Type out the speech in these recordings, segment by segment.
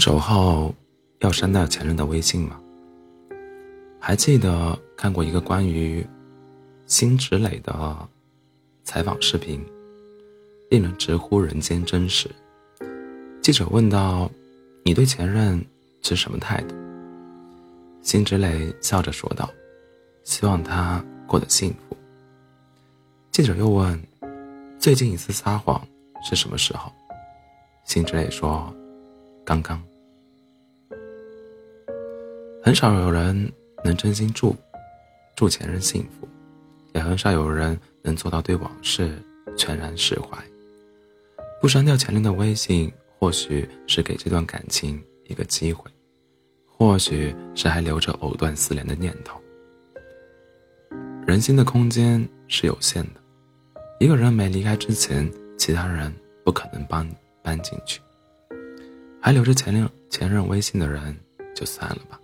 分手后要删掉前任的微信吗？还记得看过一个关于辛芷蕾的采访视频，令人直呼人间真实。记者问道：“你对前任持什么态度？”辛芷蕾笑着说道：“希望他过得幸福。”记者又问：“最近一次撒谎是什么时候？”辛芷蕾说。刚刚，很少有人能真心祝祝前任幸福，也很少有人能做到对往事全然释怀。不删掉前任的微信，或许是给这段感情一个机会，或许是还留着藕断丝连的念头。人心的空间是有限的，一个人没离开之前，其他人不可能搬搬进去。还留着前任前任微信的人，就算了吧。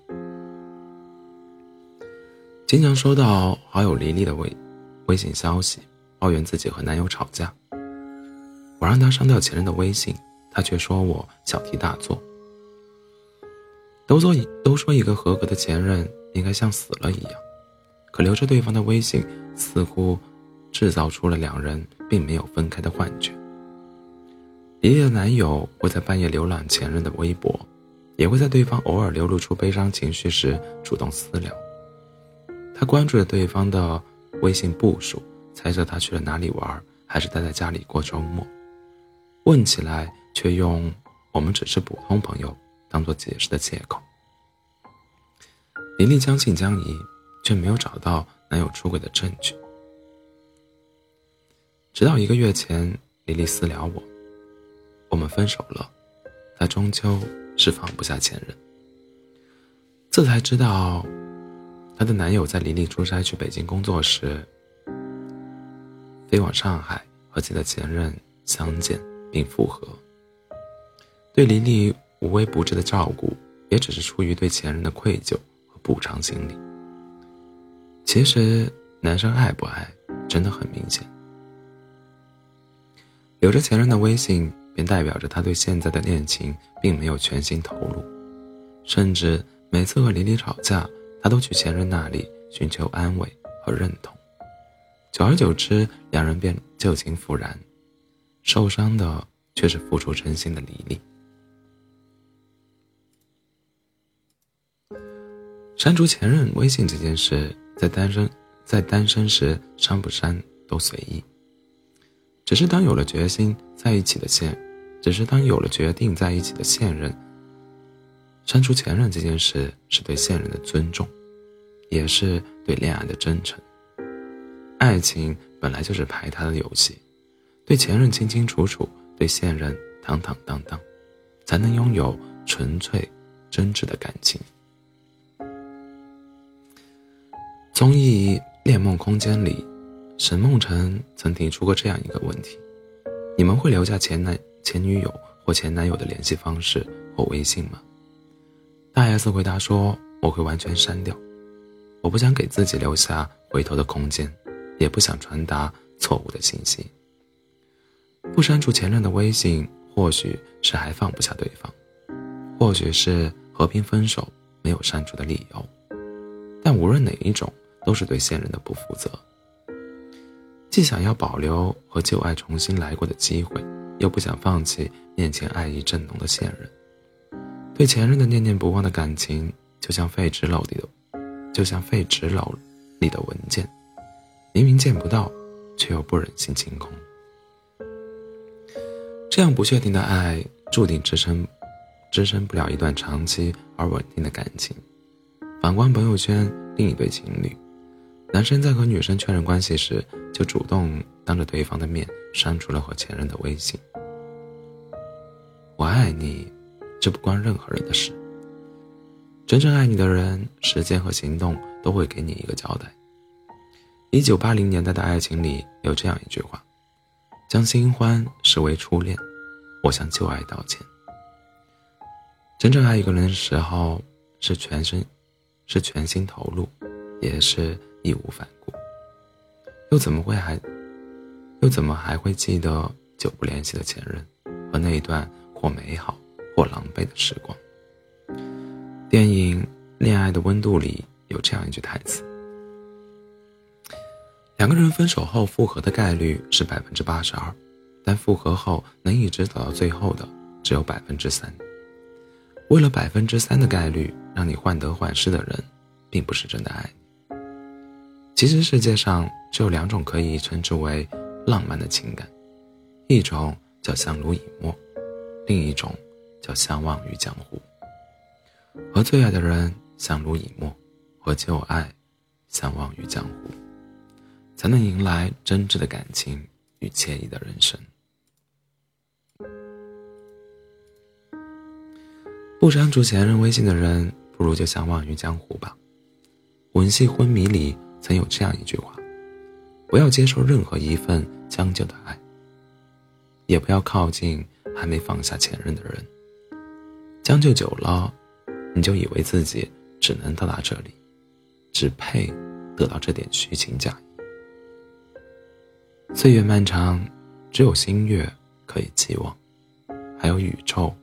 经常收到好友黎黎的微微信消息，抱怨自己和男友吵架。我让他删掉前任的微信，他却说我小题大做。都说都说一个合格的前任应该像死了一样，可留着对方的微信，似乎制造出了两人并没有分开的幻觉。黎黎的男友会在半夜浏览前任的微博，也会在对方偶尔流露出悲伤情绪时主动私聊。他关注着对方的微信步数，猜测他去了哪里玩，还是待在家里过周末。问起来却用“我们只是普通朋友”当做解释的借口。玲玲将信将疑，却没有找到男友出轨的证据。直到一个月前，玲玲私聊我。我们分手了，她终究是放不下前任。这才知道，她的男友在黎黎出差去北京工作时，飞往上海和自己的前任相见并复合。对黎黎无微不至的照顾，也只是出于对前任的愧疚和补偿心理。其实，男生爱不爱，真的很明显。留着前任的微信。便代表着他对现在的恋情并没有全心投入，甚至每次和黎黎吵架，他都去前任那里寻求安慰和认同。久而久之，两人便旧情复燃，受伤的却是付出真心的李丽。删除前任微信这件事，在单身在单身时删不删都随意，只是当有了决心在一起的现。只是当有了决定在一起的现任，删除前任这件事是对现任的尊重，也是对恋爱的真诚。爱情本来就是排他的游戏，对前任清清楚楚，对现任坦坦荡荡，才能拥有纯粹真挚的感情。综艺《恋梦空间》里，沈梦辰曾提出过这样一个问题：你们会留下前男？前女友或前男友的联系方式或微信吗？大 S 回答说：“我会完全删掉，我不想给自己留下回头的空间，也不想传达错误的信息。不删除前任的微信，或许是还放不下对方，或许是和平分手没有删除的理由，但无论哪一种，都是对现任的不负责。既想要保留和旧爱重新来过的机会。”又不想放弃面前爱意正浓的现任，对前任的念念不忘的感情，就像废纸篓里的，就像废纸篓里的文件，明明见不到，却又不忍心清空。这样不确定的爱，注定支撑，支撑不了一段长期而稳定的感情。反观朋友圈另一对情侣，男生在和女生确认关系时，就主动当着对方的面删除了和前任的微信。我爱你，这不关任何人的事。真正爱你的人，时间和行动都会给你一个交代。一九八零年代的爱情里有这样一句话：“将新欢视为初恋，我向旧爱道歉。”真正爱一个人的时候，是全身，是全心投入，也是义无反顾。又怎么会还，又怎么还会记得久不联系的前任和那一段？或美好，或狼狈的时光。电影《恋爱的温度》里有这样一句台词：“两个人分手后复合的概率是百分之八十二，但复合后能一直走到最后的只有百分之三。为了百分之三的概率让你患得患失的人，并不是真的爱你。其实世界上只有两种可以称之为浪漫的情感，一种叫相濡以沫，另一种叫相忘于江湖。”和最爱的人相濡以沫，和旧爱相忘于江湖，才能迎来真挚的感情与惬意的人生。不删除前任微信的人，不如就相忘于江湖吧。《吻戏昏迷》里曾有这样一句话：“不要接受任何一份将就的爱，也不要靠近还没放下前任的人。将就久了。”你就以为自己只能到达这里，只配得到这点虚情假意。岁月漫长，只有星月可以寄望，还有宇宙。